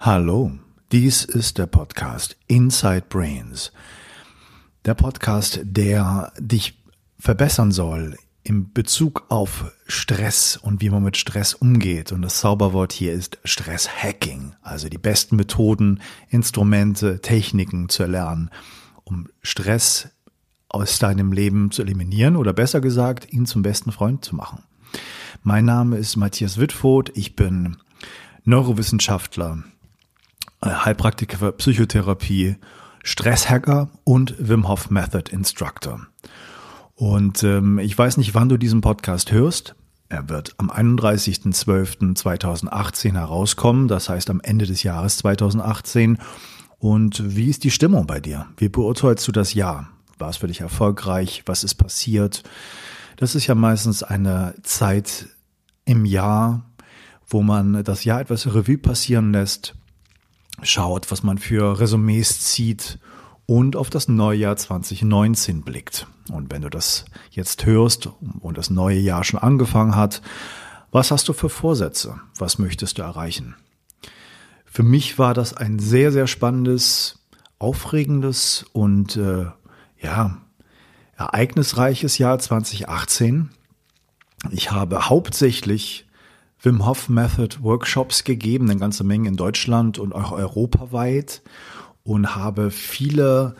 Hallo, dies ist der Podcast Inside Brains. Der Podcast, der dich verbessern soll im Bezug auf Stress und wie man mit Stress umgeht. Und das Zauberwort hier ist Stresshacking, also die besten Methoden, Instrumente, Techniken zu erlernen, um Stress aus deinem Leben zu eliminieren oder besser gesagt, ihn zum besten Freund zu machen. Mein Name ist Matthias Wittfoth, ich bin Neurowissenschaftler, Heilpraktiker für Psychotherapie, Stresshacker und Wim Hof Method Instructor. Und ähm, ich weiß nicht, wann du diesen Podcast hörst. Er wird am 31.12.2018 herauskommen, das heißt am Ende des Jahres 2018. Und wie ist die Stimmung bei dir? Wie beurteilst du das Jahr? War es für dich erfolgreich? Was ist passiert? Das ist ja meistens eine Zeit im Jahr, wo man das Jahr etwas Revue passieren lässt schaut, was man für Resümees zieht und auf das neue Jahr 2019 blickt. Und wenn du das jetzt hörst und das neue Jahr schon angefangen hat, was hast du für Vorsätze? Was möchtest du erreichen? Für mich war das ein sehr, sehr spannendes, aufregendes und äh, ja, ereignisreiches Jahr 2018. Ich habe hauptsächlich Wim Hof Method Workshops gegeben, eine ganze Menge in Deutschland und auch europaweit und habe viele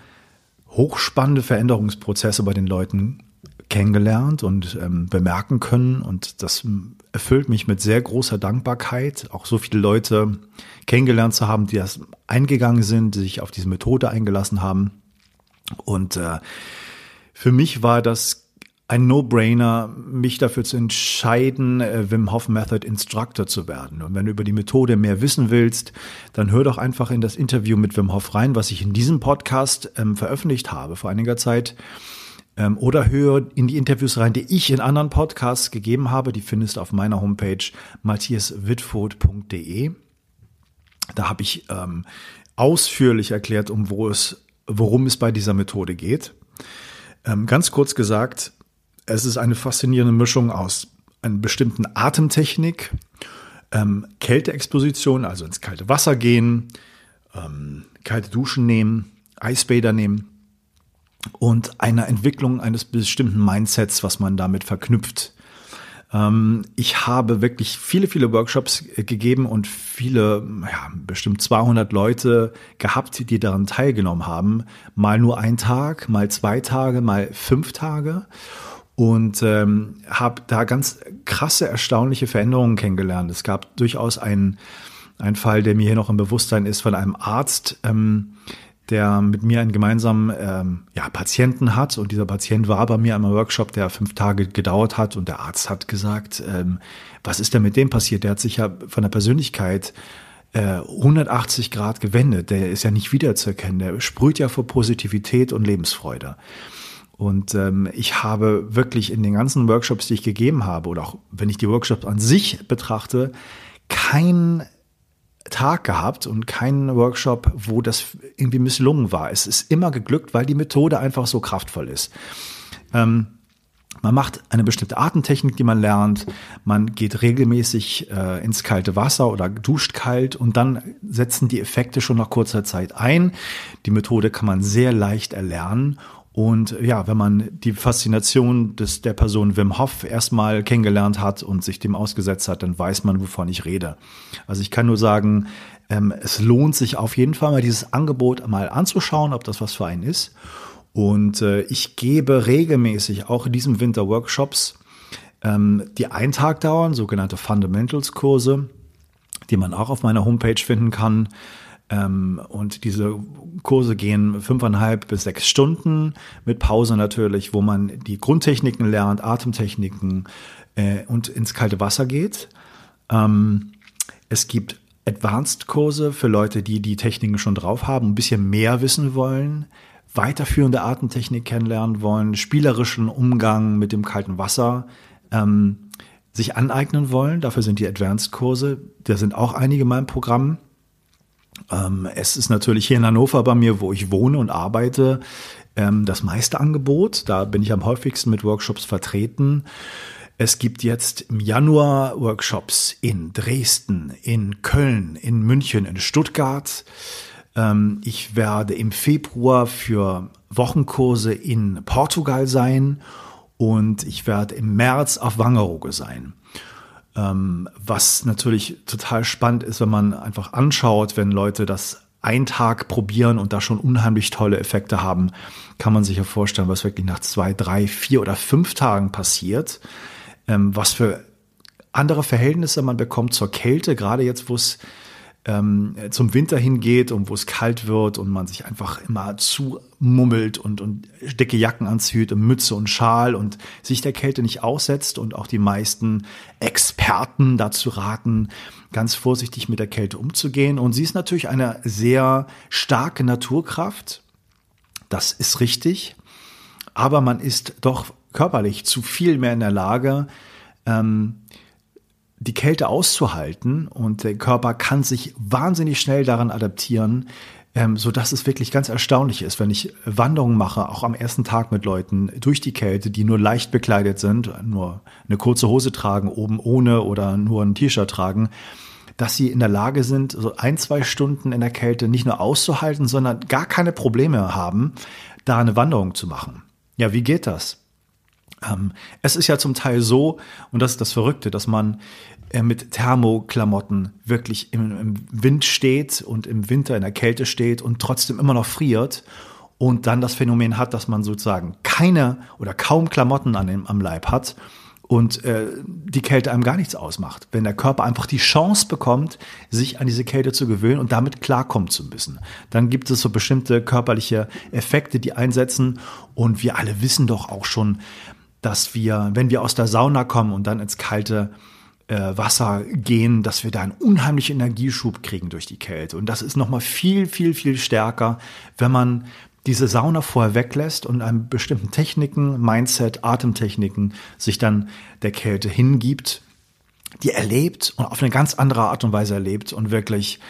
hochspannende Veränderungsprozesse bei den Leuten kennengelernt und ähm, bemerken können. Und das erfüllt mich mit sehr großer Dankbarkeit, auch so viele Leute kennengelernt zu haben, die das eingegangen sind, die sich auf diese Methode eingelassen haben. Und äh, für mich war das ein No-Brainer, mich dafür zu entscheiden, äh, Wim Hof Method Instructor zu werden. Und wenn du über die Methode mehr wissen willst, dann hör doch einfach in das Interview mit Wim Hof rein, was ich in diesem Podcast ähm, veröffentlicht habe vor einiger Zeit. Ähm, oder hör in die Interviews rein, die ich in anderen Podcasts gegeben habe. Die findest du auf meiner Homepage matthiaswitford.de. Da habe ich ähm, ausführlich erklärt, um wo es, worum es bei dieser Methode geht. Ähm, ganz kurz gesagt, es ist eine faszinierende Mischung aus einer bestimmten Atemtechnik, ähm, Kälteexposition, also ins kalte Wasser gehen, ähm, kalte Duschen nehmen, Eisbäder nehmen und einer Entwicklung eines bestimmten Mindsets, was man damit verknüpft. Ähm, ich habe wirklich viele, viele Workshops gegeben und viele, ja, bestimmt 200 Leute gehabt, die daran teilgenommen haben. Mal nur ein Tag, mal zwei Tage, mal fünf Tage und ähm, habe da ganz krasse, erstaunliche Veränderungen kennengelernt. Es gab durchaus einen, einen Fall, der mir hier noch im Bewusstsein ist, von einem Arzt, ähm, der mit mir einen gemeinsamen ähm, ja, Patienten hat. Und dieser Patient war bei mir einem Workshop, der fünf Tage gedauert hat. Und der Arzt hat gesagt, ähm, was ist denn mit dem passiert? Der hat sich ja von der Persönlichkeit äh, 180 Grad gewendet. Der ist ja nicht wiederzuerkennen. Der sprüht ja vor Positivität und Lebensfreude. Und ähm, ich habe wirklich in den ganzen Workshops, die ich gegeben habe, oder auch wenn ich die Workshops an sich betrachte, keinen Tag gehabt und keinen Workshop, wo das irgendwie misslungen war. Es ist immer geglückt, weil die Methode einfach so kraftvoll ist. Ähm, man macht eine bestimmte Atemtechnik, die man lernt. Man geht regelmäßig äh, ins kalte Wasser oder duscht kalt und dann setzen die Effekte schon nach kurzer Zeit ein. Die Methode kann man sehr leicht erlernen und ja, wenn man die Faszination des, der Person Wim Hof erstmal kennengelernt hat und sich dem ausgesetzt hat, dann weiß man, wovon ich rede. Also ich kann nur sagen, ähm, es lohnt sich auf jeden Fall mal dieses Angebot mal anzuschauen, ob das was für einen ist. Und äh, ich gebe regelmäßig auch in diesem Winter Workshops, ähm, die einen Tag dauern, sogenannte Fundamentals Kurse, die man auch auf meiner Homepage finden kann. Ähm, und diese Kurse gehen fünfeinhalb bis sechs Stunden mit Pause natürlich, wo man die Grundtechniken lernt, Atemtechniken äh, und ins kalte Wasser geht. Ähm, es gibt Advanced-Kurse für Leute, die die Techniken schon drauf haben, ein bisschen mehr wissen wollen, weiterführende Atemtechnik kennenlernen wollen, spielerischen Umgang mit dem kalten Wasser ähm, sich aneignen wollen. Dafür sind die Advanced-Kurse. Da sind auch einige in meinem Programm. Ähm, es ist natürlich hier in Hannover bei mir, wo ich wohne und arbeite, ähm, das meiste Angebot. Da bin ich am häufigsten mit Workshops vertreten. Es gibt jetzt im Januar Workshops in Dresden, in Köln, in München, in Stuttgart. Ähm, ich werde im Februar für Wochenkurse in Portugal sein und ich werde im März auf Wangerooge sein. Ähm, was natürlich total spannend ist, wenn man einfach anschaut, wenn Leute das einen Tag probieren und da schon unheimlich tolle Effekte haben, kann man sich ja vorstellen, was wirklich nach zwei, drei, vier oder fünf Tagen passiert, ähm, was für andere Verhältnisse man bekommt zur Kälte, gerade jetzt, wo es ähm, zum Winter hingeht und wo es kalt wird und man sich einfach immer zumummelt und, und dicke Jacken anzieht und Mütze und Schal und sich der Kälte nicht aussetzt und auch die meisten Experten dazu raten, ganz vorsichtig mit der Kälte umzugehen. Und sie ist natürlich eine sehr starke Naturkraft. Das ist richtig. Aber man ist doch körperlich zu viel mehr in der Lage, ähm, die Kälte auszuhalten und der Körper kann sich wahnsinnig schnell daran adaptieren, ähm, so dass es wirklich ganz erstaunlich ist, wenn ich Wanderungen mache, auch am ersten Tag mit Leuten durch die Kälte, die nur leicht bekleidet sind, nur eine kurze Hose tragen, oben ohne oder nur ein T-Shirt tragen, dass sie in der Lage sind, so ein, zwei Stunden in der Kälte nicht nur auszuhalten, sondern gar keine Probleme haben, da eine Wanderung zu machen. Ja, wie geht das? Ähm, es ist ja zum Teil so, und das ist das Verrückte, dass man äh, mit Thermoklamotten wirklich im, Wind steht und im Winter in der Kälte steht und trotzdem immer noch friert und dann das Phänomen hat, dass man sozusagen keine oder kaum Klamotten an dem, am Leib hat und äh, die Kälte einem gar nichts ausmacht. Wenn der Körper einfach die Chance bekommt, sich an diese Kälte zu gewöhnen und damit klarkommen zu müssen. Dann gibt es so bestimmte körperliche Effekte, die einsetzen und wir alle wissen doch auch schon, dass wir, wenn wir aus der Sauna kommen und dann ins kalte äh, Wasser gehen, dass wir da einen unheimlichen Energieschub kriegen durch die Kälte. Und das ist nochmal viel, viel, viel stärker, wenn man diese Sauna vorher weglässt und einem bestimmten Techniken, Mindset, Atemtechniken sich dann der Kälte hingibt, die erlebt und auf eine ganz andere Art und Weise erlebt und wirklich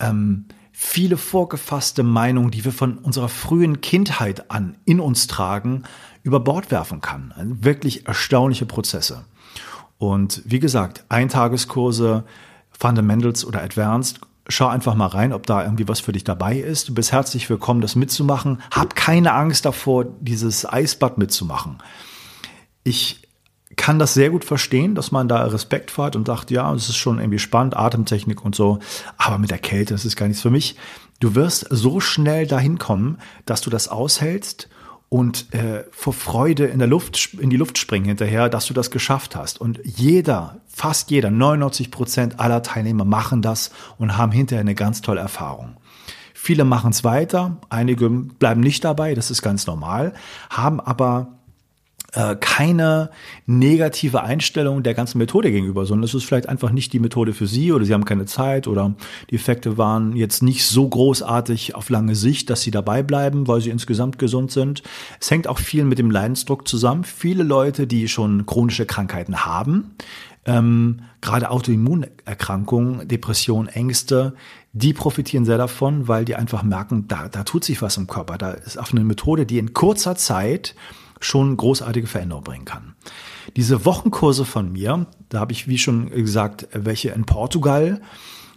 ähm, viele vorgefasste Meinungen, die wir von unserer frühen Kindheit an in uns tragen, über Bord werfen kann. Also wirklich erstaunliche Prozesse. Und wie gesagt, Eintageskurse, Fundamentals oder Advanced, schau einfach mal rein, ob da irgendwie was für dich dabei ist. Du bist herzlich willkommen, das mitzumachen. Hab keine Angst davor, dieses Eisbad mitzumachen. Ich kann das sehr gut verstehen, dass man da Respekt vor hat und sagt, ja, es ist schon irgendwie spannend, Atemtechnik und so, aber mit der Kälte, das ist gar nichts für mich. Du wirst so schnell dahin kommen, dass du das aushältst und äh, vor Freude in der Luft in die Luft springen hinterher, dass du das geschafft hast. Und jeder, fast jeder, 99 Prozent aller Teilnehmer machen das und haben hinterher eine ganz tolle Erfahrung. Viele machen es weiter, einige bleiben nicht dabei, das ist ganz normal, haben aber äh, keine negative Einstellung der ganzen Methode gegenüber, sondern es ist vielleicht einfach nicht die Methode für sie oder sie haben keine Zeit oder die Effekte waren jetzt nicht so großartig auf lange Sicht, dass sie dabei bleiben, weil sie insgesamt gesund sind. Es hängt auch viel mit dem Leidensdruck zusammen. Viele Leute, die schon chronische Krankheiten haben, ähm, gerade Autoimmunerkrankungen, Depressionen, Ängste, die profitieren sehr davon, weil die einfach merken, da, da tut sich was im Körper. Da ist auf eine Methode, die in kurzer Zeit schon großartige Veränderungen bringen kann. Diese Wochenkurse von mir, da habe ich, wie schon gesagt, welche in Portugal.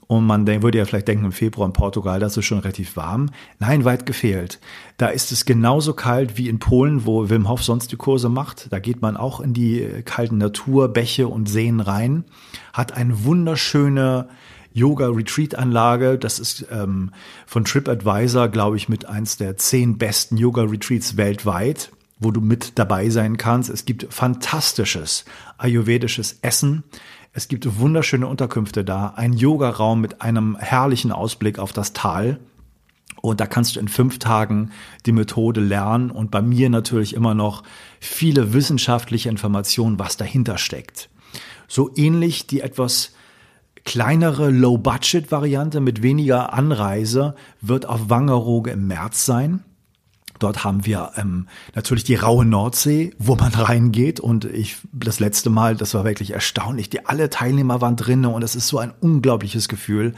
Und man würde ja vielleicht denken, im Februar in Portugal, das ist schon relativ warm. Nein, weit gefehlt. Da ist es genauso kalt wie in Polen, wo Wim Hof sonst die Kurse macht. Da geht man auch in die kalten Natur, Bäche und Seen rein, hat eine wunderschöne Yoga-Retreat-Anlage. Das ist ähm, von TripAdvisor, glaube ich, mit eins der zehn besten Yoga-Retreats weltweit wo du mit dabei sein kannst. Es gibt fantastisches ayurvedisches Essen. Es gibt wunderschöne Unterkünfte da, ein Yogaraum mit einem herrlichen Ausblick auf das Tal. Und da kannst du in fünf Tagen die Methode lernen und bei mir natürlich immer noch viele wissenschaftliche Informationen, was dahinter steckt. So ähnlich die etwas kleinere Low-Budget-Variante mit weniger Anreise wird auf Wangerooge im März sein. Dort haben wir ähm, natürlich die raue Nordsee, wo man reingeht. Und ich das letzte Mal, das war wirklich erstaunlich. Die alle Teilnehmer waren drinnen und es ist so ein unglaubliches Gefühl.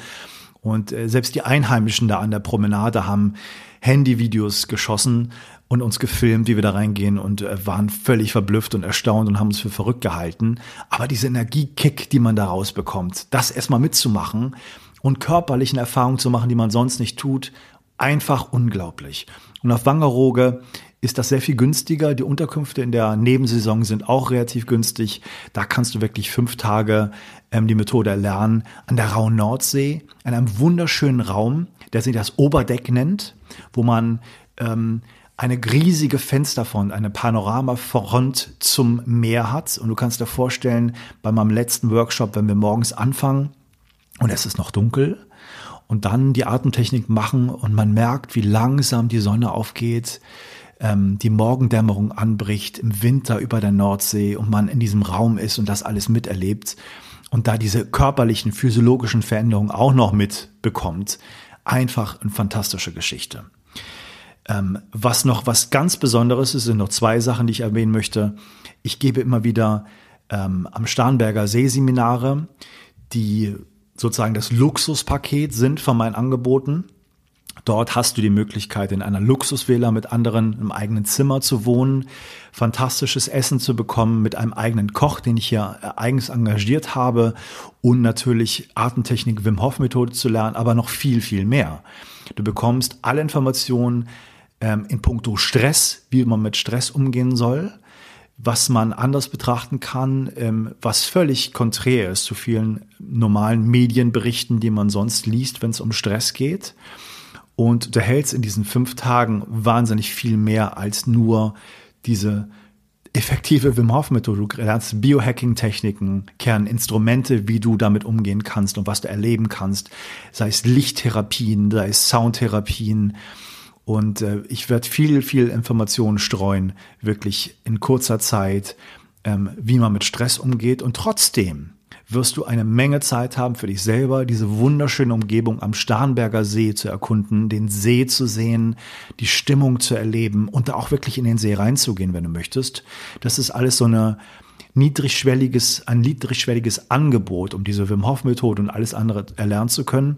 Und äh, selbst die Einheimischen da an der Promenade haben Handyvideos geschossen und uns gefilmt, wie wir da reingehen und äh, waren völlig verblüfft und erstaunt und haben uns für verrückt gehalten. Aber diese Energiekick, die man da rausbekommt, das erstmal mitzumachen und körperlichen Erfahrungen zu machen, die man sonst nicht tut, einfach unglaublich. Und auf Wangerooge ist das sehr viel günstiger. Die Unterkünfte in der Nebensaison sind auch relativ günstig. Da kannst du wirklich fünf Tage ähm, die Methode erlernen. An der Rauen Nordsee, in einem wunderschönen Raum, der sich das Oberdeck nennt, wo man ähm, eine riesige Fensterfront, eine Panoramafront zum Meer hat. Und du kannst dir vorstellen, bei meinem letzten Workshop, wenn wir morgens anfangen und es ist noch dunkel und dann die Atemtechnik machen und man merkt, wie langsam die Sonne aufgeht, ähm, die Morgendämmerung anbricht im Winter über der Nordsee und man in diesem Raum ist und das alles miterlebt und da diese körperlichen, physiologischen Veränderungen auch noch mitbekommt. Einfach eine fantastische Geschichte. Ähm, was noch was ganz Besonderes ist, sind noch zwei Sachen, die ich erwähnen möchte. Ich gebe immer wieder ähm, am Starnberger See Seminare, die sozusagen das Luxuspaket sind von meinen Angeboten. Dort hast du die Möglichkeit, in einer Luxusvilla mit anderen im eigenen Zimmer zu wohnen, fantastisches Essen zu bekommen mit einem eigenen Koch, den ich hier eigens engagiert habe und natürlich Artentechnik Wim Hof Methode zu lernen, aber noch viel, viel mehr. Du bekommst alle Informationen ähm, in puncto Stress, wie man mit Stress umgehen soll, was man anders betrachten kann, ähm, was völlig konträr ist zu vielen normalen Medienberichten, die man sonst liest, wenn es um Stress geht. Und du hältst in diesen fünf Tagen wahnsinnig viel mehr als nur diese effektive Wim Hof Methode. Du lernst Biohacking-Techniken, Kerninstrumente, wie du damit umgehen kannst und was du erleben kannst. Sei es Lichttherapien, sei es Soundtherapien, und äh, ich werde viel, viel Informationen streuen, wirklich in kurzer Zeit, ähm, wie man mit Stress umgeht. Und trotzdem wirst du eine Menge Zeit haben für dich selber, diese wunderschöne Umgebung am Starnberger See zu erkunden, den See zu sehen, die Stimmung zu erleben und da auch wirklich in den See reinzugehen, wenn du möchtest. Das ist alles so eine niedrigschwelliges, ein niedrigschwelliges Angebot, um diese Wim Hof Methode und alles andere erlernen zu können.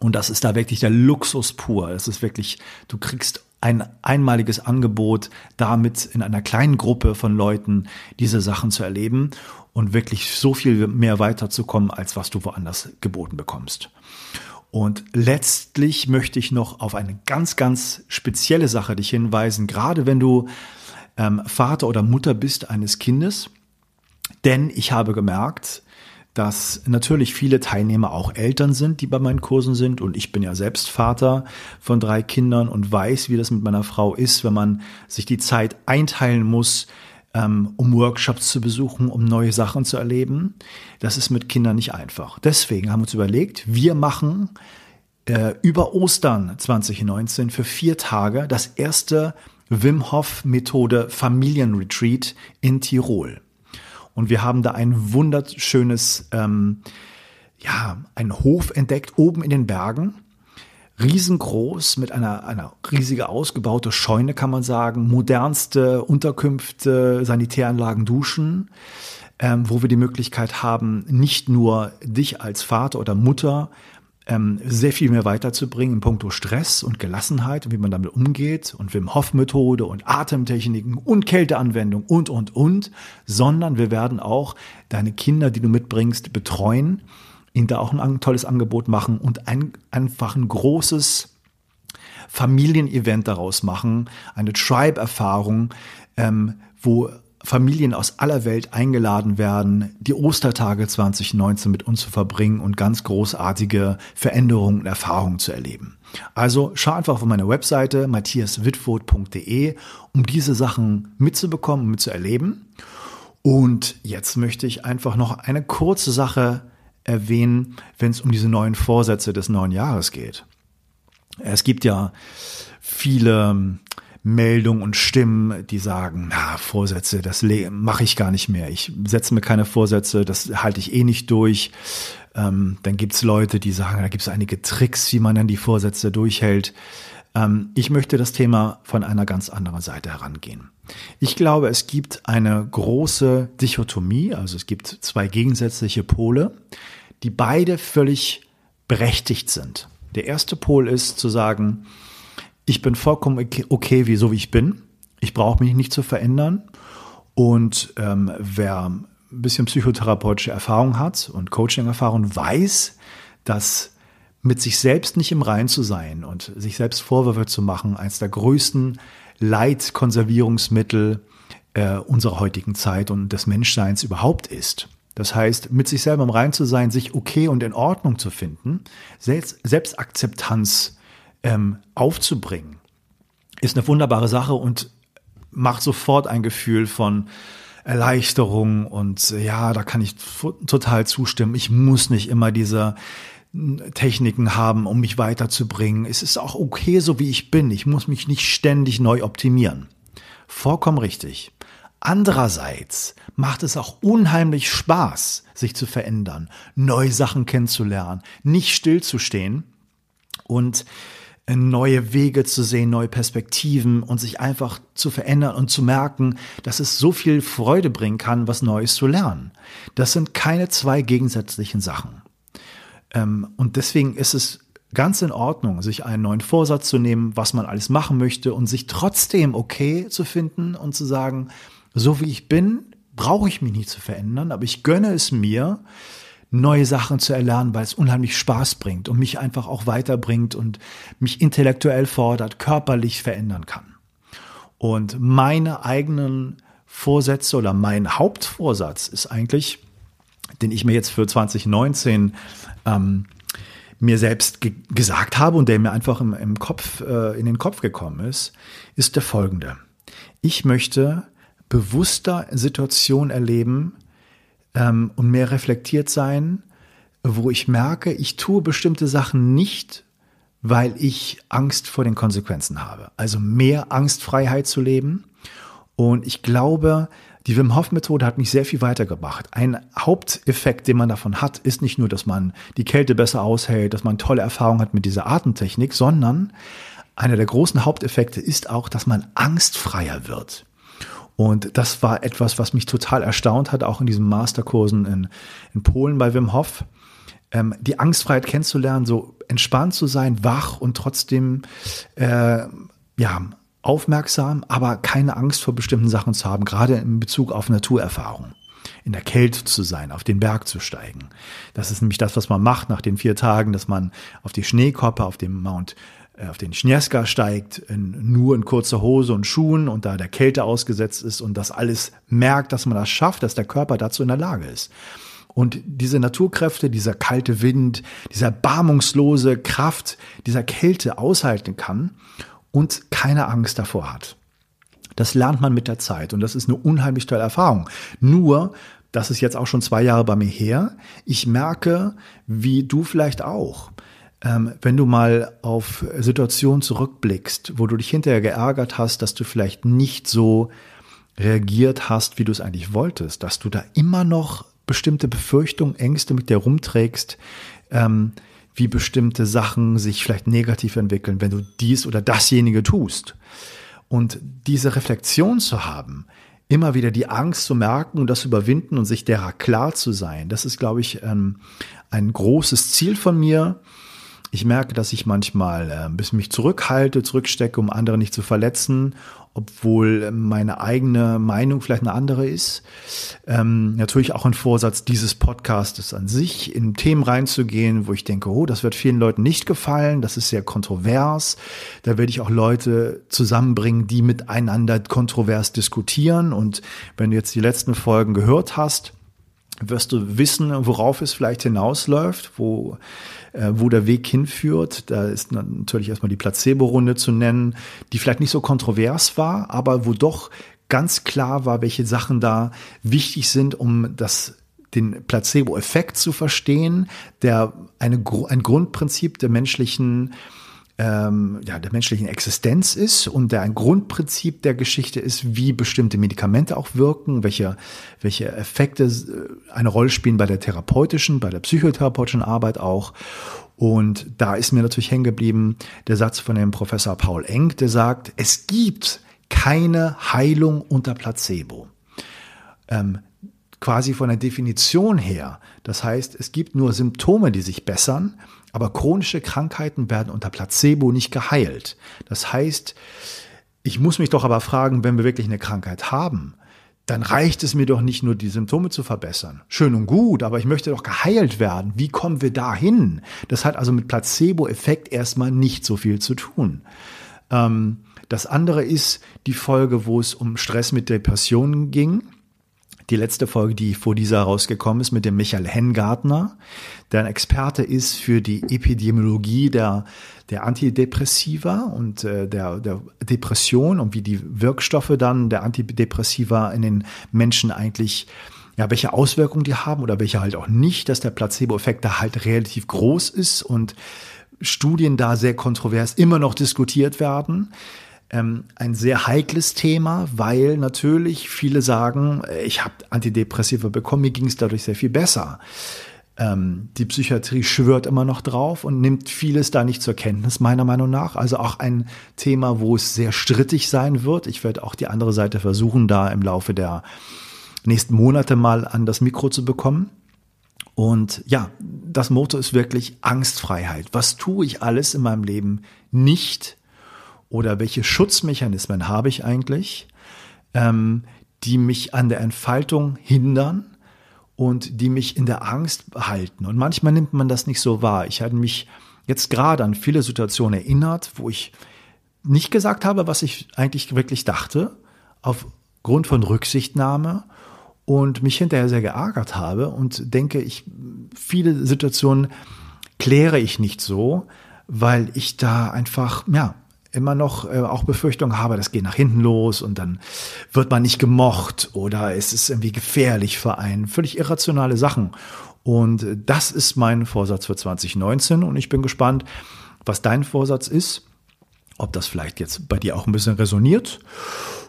Und das ist da wirklich der Luxus pur. Es ist wirklich, du kriegst ein einmaliges Angebot, damit in einer kleinen Gruppe von Leuten diese Sachen zu erleben und wirklich so viel mehr weiterzukommen, als was du woanders geboten bekommst. Und letztlich möchte ich noch auf eine ganz, ganz spezielle Sache dich hinweisen, gerade wenn du ähm, Vater oder Mutter bist eines Kindes. Denn ich habe gemerkt, dass natürlich viele Teilnehmer auch Eltern sind, die bei meinen Kursen sind. Und ich bin ja selbst Vater von drei Kindern und weiß, wie das mit meiner Frau ist, wenn man sich die Zeit einteilen muss, ähm, um Workshops zu besuchen, um neue Sachen zu erleben. Das ist mit Kindern nicht einfach. Deswegen haben wir uns überlegt, wir machen äh, über Ostern 2019 für vier Tage das erste Wim Hof Methode Familienretreat in Tirol. Und wir haben da ein wunderschönes, ähm, ja, ein Hof entdeckt, oben in den Bergen. Riesengroß, mit einer, einer riesige ausgebaute Scheune, kann man sagen. Modernste Unterkünfte, Sanitäranlagen, Duschen. Ähm, wo wir die Möglichkeit haben, nicht nur dich als Vater oder Mutter ähm, sehr viel mehr weiterzubringen in puncto Stress und Gelassenheit und wie man damit umgeht und Wim Hof Methode und Atemtechniken und Kälteanwendung und, und, und, sondern wir werden auch deine Kinder, die du mitbringst, betreuen, ihnen da auch ein tolles Angebot machen und ein, einfach ein großes Familienevent daraus machen, eine Tribe-Erfahrung, ähm, wo Familien aus aller Welt eingeladen werden, die Ostertage 2019 mit uns zu verbringen und ganz großartige Veränderungen und Erfahrungen zu erleben. Also schau einfach auf meine Webseite matthiaswitfurt.de, um diese Sachen mitzubekommen und mitzuerleben. Und jetzt möchte ich einfach noch eine kurze Sache erwähnen, wenn es um diese neuen Vorsätze des neuen Jahres geht. Es gibt ja viele Meldungen und Stimmen, die sagen, na, Vorsätze, das mache ich gar nicht mehr. Ich setze mir keine Vorsätze, das halte ich eh nicht durch. Ähm, dann gibt's Leute, die sagen, da gibt's einige Tricks, wie man dann die Vorsätze durchhält. Ähm, ich möchte das Thema von einer ganz anderen Seite herangehen. Ich glaube, es gibt eine große Dichotomie, also es gibt zwei gegensätzliche Pole, die beide völlig berechtigt sind. Der erste Pol ist zu sagen, ich bin vollkommen okay, wie so wie ich bin. Ich brauche mich nicht zu verändern. Und ähm, wer ein bisschen psychotherapeutische Erfahrung hat und Coaching-Erfahrung, weiß, dass mit sich selbst nicht im Rein zu sein und sich selbst Vorwürfe zu machen, eines der größten Leitkonservierungsmittel äh, unserer heutigen Zeit und des Menschseins überhaupt ist. Das heißt, mit sich selber im Rein zu sein, sich okay und in Ordnung zu finden, Selbst, Selbstakzeptanz ähm, aufzubringen, ist eine wunderbare Sache und macht sofort ein Gefühl von Erleichterung und ja, da kann ich total zustimmen. Ich muss nicht immer diese Techniken haben, um mich weiterzubringen. Es ist auch okay, so wie ich bin. Ich muss mich nicht ständig neu optimieren. Vollkommen richtig. Andererseits macht es auch unheimlich Spaß, sich zu verändern, neue Sachen kennenzulernen, nicht stillzustehen und neue Wege zu sehen, neue Perspektiven und sich einfach zu verändern und zu merken, dass es so viel Freude bringen kann, was Neues zu lernen. Das sind keine zwei gegensätzlichen Sachen. Ähm, und deswegen ist es ganz in Ordnung, sich einen neuen Vorsatz zu nehmen, was man alles machen möchte und sich trotzdem okay zu finden und zu sagen, so wie ich bin, brauche ich mich nicht zu verändern, aber ich gönne es mir, neue Sachen zu erlernen, weil es unheimlich Spaß bringt und mich einfach auch weiterbringt und mich intellektuell fordert, körperlich verändern kann. Und meine eigenen Vorsätze oder mein Hauptvorsatz ist eigentlich, den ich mir jetzt für 2019 ähm, mir selbst ge gesagt habe und der mir einfach im, im Kopf, äh, in den Kopf gekommen ist, ist der folgende. Ich möchte bewusster Situationen erleben ähm, und mehr reflektiert sein, wo ich merke, ich tue bestimmte Sachen nicht, weil ich Angst vor den Konsequenzen habe. Also mehr Angstfreiheit zu leben. Und ich glaube, die Wim Hof Methode hat mich sehr viel weitergebracht. Ein Haupteffekt, den man davon hat, ist nicht nur, dass man die Kälte besser aushält, dass man tolle Erfahrungen hat mit dieser Atemtechnik, sondern einer der großen Haupteffekte ist auch, dass man angstfreier wird. Und das war etwas, was mich total erstaunt hat, auch in diesen Masterkursen in, in Polen bei Wim Hof. Ähm, die Angstfreiheit kennenzulernen, so entspannt zu sein, wach und trotzdem äh, ja, aufmerksam, aber keine Angst vor bestimmten Sachen zu haben, gerade in Bezug auf Naturerfahrung. In der Kälte zu sein, auf den Berg zu steigen. Das ist nämlich das, was man macht nach den vier Tagen, dass man auf die Schneekoppe, auf dem Mount äh, auf den Schnieska steigt, in, nur in kurzer Hose und Schuhen und da der Kälte ausgesetzt ist und das alles merkt, dass man das schafft, dass der Körper dazu in der Lage ist. Und diese Naturkräfte, dieser kalte Wind, dieser barmungslose Kraft dieser Kälte aushalten kann und keine Angst davor hat. Das lernt man mit der Zeit und das ist eine unheimlich tolle Erfahrung. Nur, das ist jetzt auch schon zwei Jahre bei mir her, ich merke, wie du vielleicht auch, ähm, wenn du mal auf Situationen zurückblickst, wo du dich hinterher geärgert hast, dass du vielleicht nicht so reagiert hast, wie du es eigentlich wolltest, dass du da immer noch bestimmte Befürchtungen, Ängste mit dir rumträgst, ähm, wie bestimmte Sachen sich vielleicht negativ entwickeln, wenn du dies oder dasjenige tust. Und diese Reflexion zu haben, immer wieder die Angst zu merken und das überwinden und sich derer klar zu sein, das ist, glaube ich, ähm, ein großes Ziel von mir. Ich merke, dass ich manchmal äh, ein bisschen mich zurückhalte, zurückstecke, um andere nicht zu verletzen, obwohl meine eigene Meinung vielleicht eine andere ist. Ähm, natürlich auch ein Vorsatz dieses Podcasts an sich, in Themen reinzugehen, wo ich denke, oh, das wird vielen Leuten nicht gefallen, das ist sehr kontrovers. Da werde ich auch Leute zusammenbringen, die miteinander kontrovers diskutieren. Und wenn du jetzt die letzten Folgen gehört hast, wirst du wissen, worauf es vielleicht hinausläuft, wo, äh, wo der Weg hinführt. Da ist natürlich erstmal die Placebo-Runde zu nennen, die vielleicht nicht so kontrovers war, aber wo doch ganz klar war, welche Sachen da wichtig sind, um das den Placebo-Effekt zu verstehen, der eine, ein Grundprinzip der menschlichen ähm, ja, der menschlichen Existenz ist und der ein Grundprinzip der Geschichte ist, wie bestimmte Medikamente auch wirken, welche, welche Effekte äh, eine Rolle spielen bei der therapeutischen, bei der psychotherapeutischen Arbeit auch. Und da ist mir natürlich hängen geblieben der Satz von dem Professor Paul Eng, der sagt, es gibt keine Heilung unter Placebo. Ähm, quasi von der Definition her. Das heißt, es gibt nur Symptome, die sich bessern, Aber chronische Krankheiten werden unter Placebo nicht geheilt. Das heißt, ich muss mich doch aber fragen, wenn wir wirklich eine Krankheit haben, dann reicht es mir doch nicht nur, die Symptome zu verbessern. Schön und gut, aber ich möchte doch geheilt werden. Wie kommen wir dahin? Das hat also mit Placebo-Effekt erstmal nicht so viel zu tun. Ähm, das andere ist die Folge, wo es um Stress mit Depressionen ging die letzte Folge, die vor dieser rausgekommen ist, mit dem Michael Hengartner, der ein Experte ist für die Epidemiologie der, der Antidepressiva und äh, der, der Depression und wie die Wirkstoffe dann der Antidepressiva in den Menschen eigentlich ja, welche Auswirkungen die haben oder welche halt auch nicht, dass der Placebo-Effekt da halt relativ groß ist und Studien da sehr kontrovers immer noch diskutiert werden ähm, ein sehr heikles Thema, weil natürlich viele sagen, äh, ich habe Antidepressiva bekommen, mir ging es dadurch sehr viel besser. Ähm, die Psychiatrie schwört immer noch drauf und nimmt vieles da nicht zur Kenntnis, meiner Meinung nach. Also auch ein Thema, wo es sehr strittig sein wird. Ich werde auch die andere Seite versuchen, da im Laufe der nächsten Monate mal an das Mikro zu bekommen. Und ja, das Motto ist wirklich Angstfreiheit. Was tue ich alles in meinem Leben nicht, oder welche Schutzmechanismen habe ich eigentlich, ähm, die mich an der Entfaltung hindern und die mich in der Angst halten. Und manchmal nimmt man das nicht so wahr. Ich hatte mich jetzt gerade an viele Situationen erinnert, wo ich nicht gesagt habe, was ich eigentlich wirklich dachte, aufgrund von Rücksichtnahme und mich hinterher sehr geärgert habe und denke, ich viele Situationen kläre ich nicht so, weil ich da einfach ja immer noch äh, auch Befürchtungen habe, das geht nach hinten los und dann wird man nicht gemocht oder es ist irgendwie gefährlich für einen. Völlig irrationale Sachen. Und das ist mein Vorsatz für 2019 und ich bin gespannt, was dein Vorsatz ist, ob das vielleicht jetzt bei dir auch ein bisschen resoniert.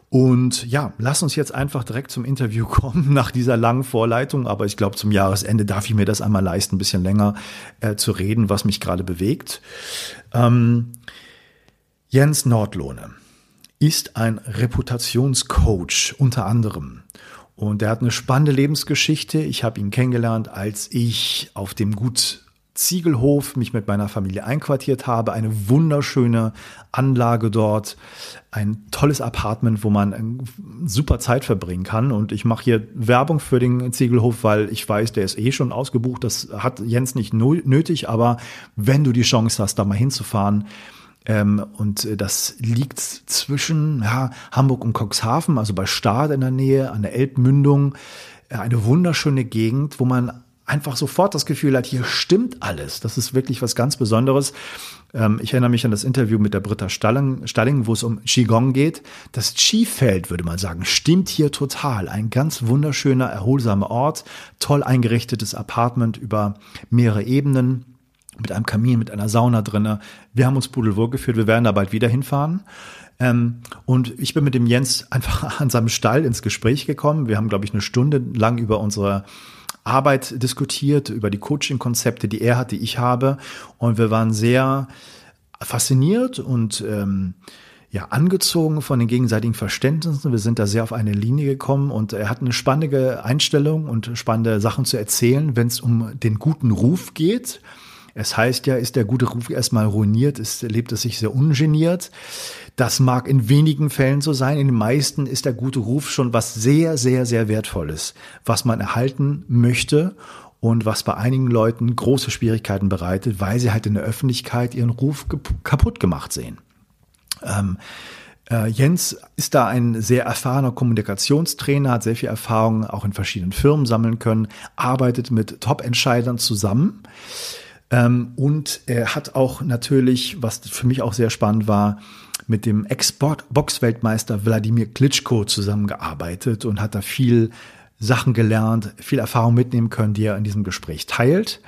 Und ja, lass uns jetzt einfach direkt zum Interview kommen nach dieser langen Vorleitung. Aber ich glaube, zum Jahresende darf ich mir das einmal leisten, ein bisschen länger äh, zu reden, was mich gerade bewegt. Ähm, Jens Nordlohne ist ein Reputationscoach unter anderem. Und er hat eine spannende Lebensgeschichte. Ich habe ihn kennengelernt, als ich auf dem Gut Ziegelhof mich mit meiner Familie einquartiert habe. Eine wunderschöne Anlage dort, ein tolles Apartment, wo man super Zeit verbringen kann. Und ich mache hier Werbung für den Ziegelhof, weil ich weiß, der ist eh schon ausgebucht. Das hat Jens nicht nötig, aber wenn du die Chance hast, da mal hinzufahren, und äh, das liegt zwischen ja, Hamburg und Cuxhaven, also bei Stade in der Nähe, an der Elbmündung. Äh, eine wunderschöne Gegend, wo man einfach sofort das Gefühl hat, hier stimmt alles. Das ist wirklich was ganz Besonderes. Ähm, ich erinnere mich an das Interview mit der Britta Stalling, Stalling wo es um Qigong geht. Das Qi-Feld, würde man sagen, stimmt hier total. Ein ganz wunderschöner, erholsamer Ort, toll eingerichtetes Apartment über mehrere Ebenen mit einem Kamin, mit einer Sauna drinne. Wir haben uns pudelwohl gefühlt, wir werden da bald wieder hinfahren. Ähm, und ich bin mit dem Jens einfach an seinem Stall ins Gespräch gekommen. Wir haben, glaube ich, eine Stunde lang über unsere Arbeit diskutiert, über die Coaching-Konzepte, die er hat, die ich habe. Und wir waren sehr fasziniert und ähm, ja, angezogen von den gegenseitigen Verständnissen. Wir sind da sehr auf eine Linie gekommen und er hat eine spannende Einstellung und spannende Sachen zu erzählen, wenn es um den guten Ruf geht. Es heißt ja, ist der gute Ruf erstmal ruiniert, ist, lebt es sich sehr ungeniert. Das mag in wenigen Fällen so sein. In den meisten ist der gute Ruf schon was sehr, sehr, sehr wertvolles, was man erhalten möchte und was bei einigen Leuten große Schwierigkeiten bereitet, weil sie halt in der Öffentlichkeit ihren Ruf kaputt gemacht sehen. Ähm, äh, Jens ist da ein sehr erfahrener Kommunikationstrainer, hat sehr viel Erfahrung auch in verschiedenen Firmen sammeln können, arbeitet mit Top-Entscheidern zusammen. Ähm, und er hat auch natürlich, was für mich auch sehr spannend war, mit dem Ex-Box-Weltmeister Wladimir Klitschko zusammengearbeitet und hat da viel Sachen gelernt, viel Erfahrung mitnehmen können, die er in diesem Gespräch teilt.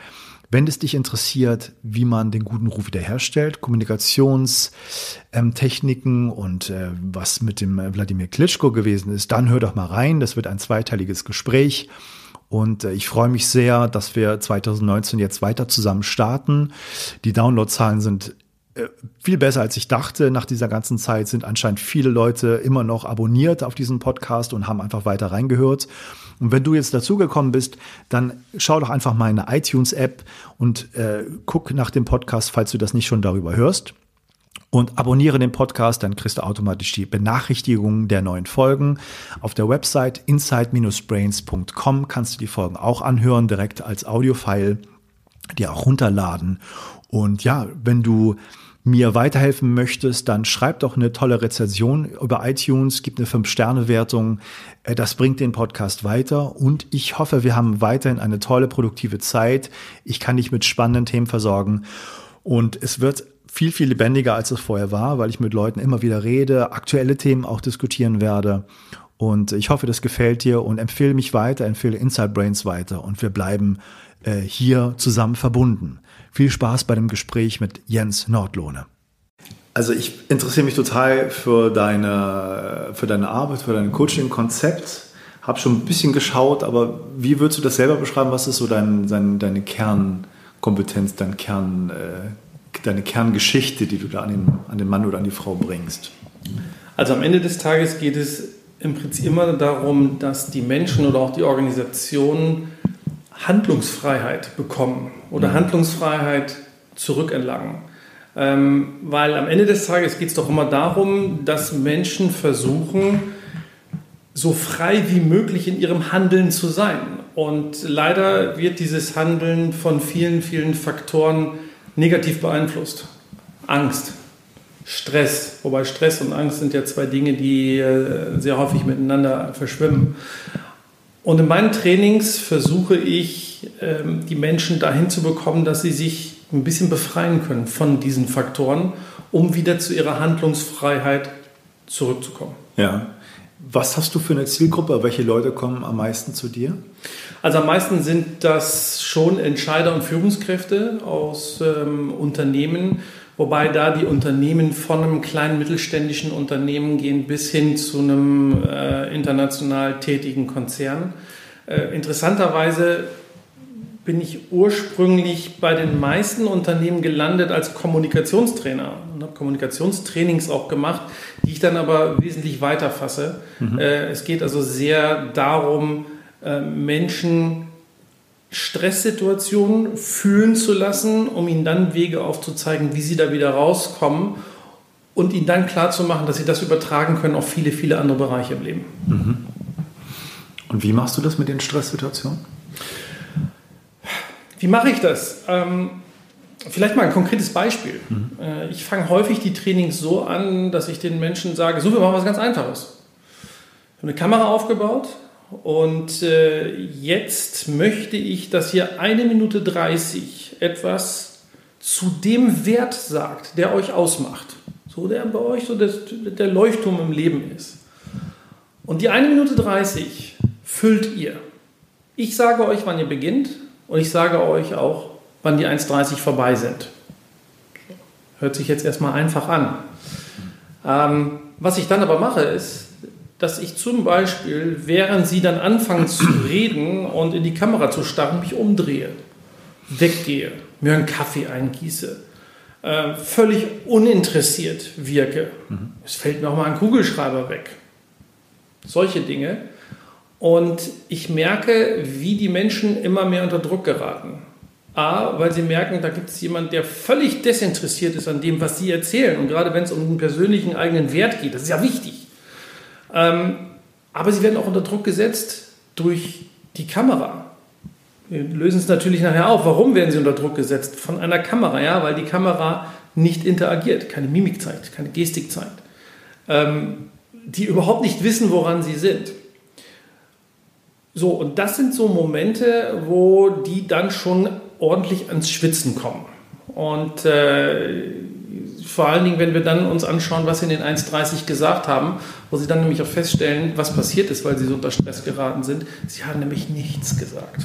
Wenn es dich interessiert, wie man den guten Ruf wiederherstellt, Kommunikationstechniken ähm, und äh, was mit dem Wladimir Klitschko gewesen ist, dann hör doch mal rein. Das wird ein zweiteiliges Gespräch. Und äh, ich freue mich sehr, dass wir 2019 jetzt weiter zusammen starten. Die Downloadzahlen sind äh, viel besser als ich dachte. Nach dieser ganzen Zeit sind anscheinend viele Leute immer noch abonniert auf diesen Podcast und haben einfach weiter reingehört. Und wenn du jetzt dazugekommen bist, dann schau doch einfach mal in der iTunes-App und äh, guck nach dem Podcast, falls du das nicht schon darüber hörst. Und abonniere den Podcast, dann kriegst du automatisch die Benachrichtigungen der neuen Folgen. Auf der Website inside-brains.com kannst du die Folgen auch anhören, direkt als Audiofile, die auch runterladen. Und ja, wenn du mir weiterhelfen möchtest, dann schreib doch eine tolle Rezension über iTunes, gib eine 5-Sterne-Wertung. Äh, das bringt den Podcast weiter und ich hoffe, wir haben weiterhin eine tolle, produktive Zeit. Ich kann dich mit spannenden Themen versorgen und es wird viel, viel lebendiger, als es vorher war, weil ich mit Leuten immer wieder rede, aktuelle Themen auch diskutieren werde. Und ich hoffe, das gefällt dir und empfehle mich weiter, empfehle Inside Brains weiter und wir bleiben äh, hier zusammen verbunden. Viel Spaß bei dem Gespräch mit Jens Nordlohne. Also ich interessiere mich total für deine, für deine Arbeit, für dein Coaching-Konzept. Habe schon ein bisschen geschaut, aber wie würdest du das selber beschreiben? Was ist so dein, dein, deine Kernkompetenz, dein Kern, äh, deine Kerngeschichte, die du da an den, an den Mann oder an die Frau bringst? Also am Ende des Tages geht es im Prinzip immer darum, dass die Menschen oder auch die Organisationen Handlungsfreiheit bekommen oder mhm. Handlungsfreiheit zurückerlangen. Ähm, weil am Ende des Tages geht es doch immer darum, dass Menschen versuchen, so frei wie möglich in ihrem Handeln zu sein. Und leider wird dieses Handeln von vielen, vielen Faktoren negativ beeinflusst. Angst, Stress, wobei Stress und Angst sind ja zwei Dinge, die äh, sehr häufig miteinander verschwimmen. Und in meinen Trainings versuche ich, ähm, die Menschen dahin zu bekommen, dass sie sich ein bisschen befreien können von diesen Faktoren, um wieder zu ihrer Handlungsfreiheit zurückzukommen. Ja. Was hast du für eine Zielgruppe? Welche Leute kommen am meisten zu dir? Also am meisten sind das schon Entscheider und Führungskräfte aus ähm, Unternehmen, wobei da die Unternehmen von einem kleinen mittelständischen Unternehmen gehen bis hin zu einem äh, international tätigen Konzern. Äh, interessanterweise bin ich ursprünglich bei den meisten Unternehmen gelandet als Kommunikationstrainer und habe Kommunikationstrainings auch gemacht, die ich dann aber wesentlich weiter fasse. Mhm. Äh, es geht also sehr darum, äh, Menschen Stresssituationen fühlen zu lassen, um ihnen dann Wege aufzuzeigen, wie sie da wieder rauskommen und ihnen dann klarzumachen, dass sie das übertragen können auf viele, viele andere Bereiche im Leben. Mhm. Und wie machst du das mit den Stresssituationen? Wie mache ich das? Ähm, vielleicht mal ein konkretes Beispiel. Mhm. Äh, ich fange häufig die Trainings so an, dass ich den Menschen sage, so, wir machen was ganz Einfaches. Ich habe eine Kamera aufgebaut, und äh, jetzt möchte ich, dass ihr eine Minute 30 etwas zu dem Wert sagt, der euch ausmacht. So der bei euch so das, der Leuchtturm im Leben ist. Und die eine Minute 30 füllt ihr. Ich sage euch, wann ihr beginnt und ich sage euch auch, wann die 1.30 vorbei sind. Hört sich jetzt erstmal einfach an. Ähm, was ich dann aber mache, ist, dass ich zum Beispiel, während sie dann anfangen zu reden und in die Kamera zu starren, mich umdrehe, weggehe, mir einen Kaffee eingieße, äh, völlig uninteressiert wirke. Mhm. Es fällt mir auch mal ein Kugelschreiber weg. Solche Dinge. Und ich merke, wie die Menschen immer mehr unter Druck geraten. A, weil sie merken, da gibt es jemanden, der völlig desinteressiert ist an dem, was sie erzählen. Und gerade wenn es um den persönlichen eigenen Wert geht, das ist ja wichtig. Ähm, aber sie werden auch unter Druck gesetzt durch die Kamera. Wir lösen es natürlich nachher auf. Warum werden sie unter Druck gesetzt? Von einer Kamera, ja, weil die Kamera nicht interagiert, keine Mimik zeigt, keine Gestik zeigt. Ähm, die überhaupt nicht wissen, woran sie sind. So, und das sind so Momente, wo die dann schon ordentlich ans Schwitzen kommen. Und äh, vor allen Dingen, wenn wir dann uns anschauen, was sie in den 1.30 gesagt haben, wo sie dann nämlich auch feststellen, was passiert ist, weil sie so unter Stress geraten sind. Sie haben nämlich nichts gesagt.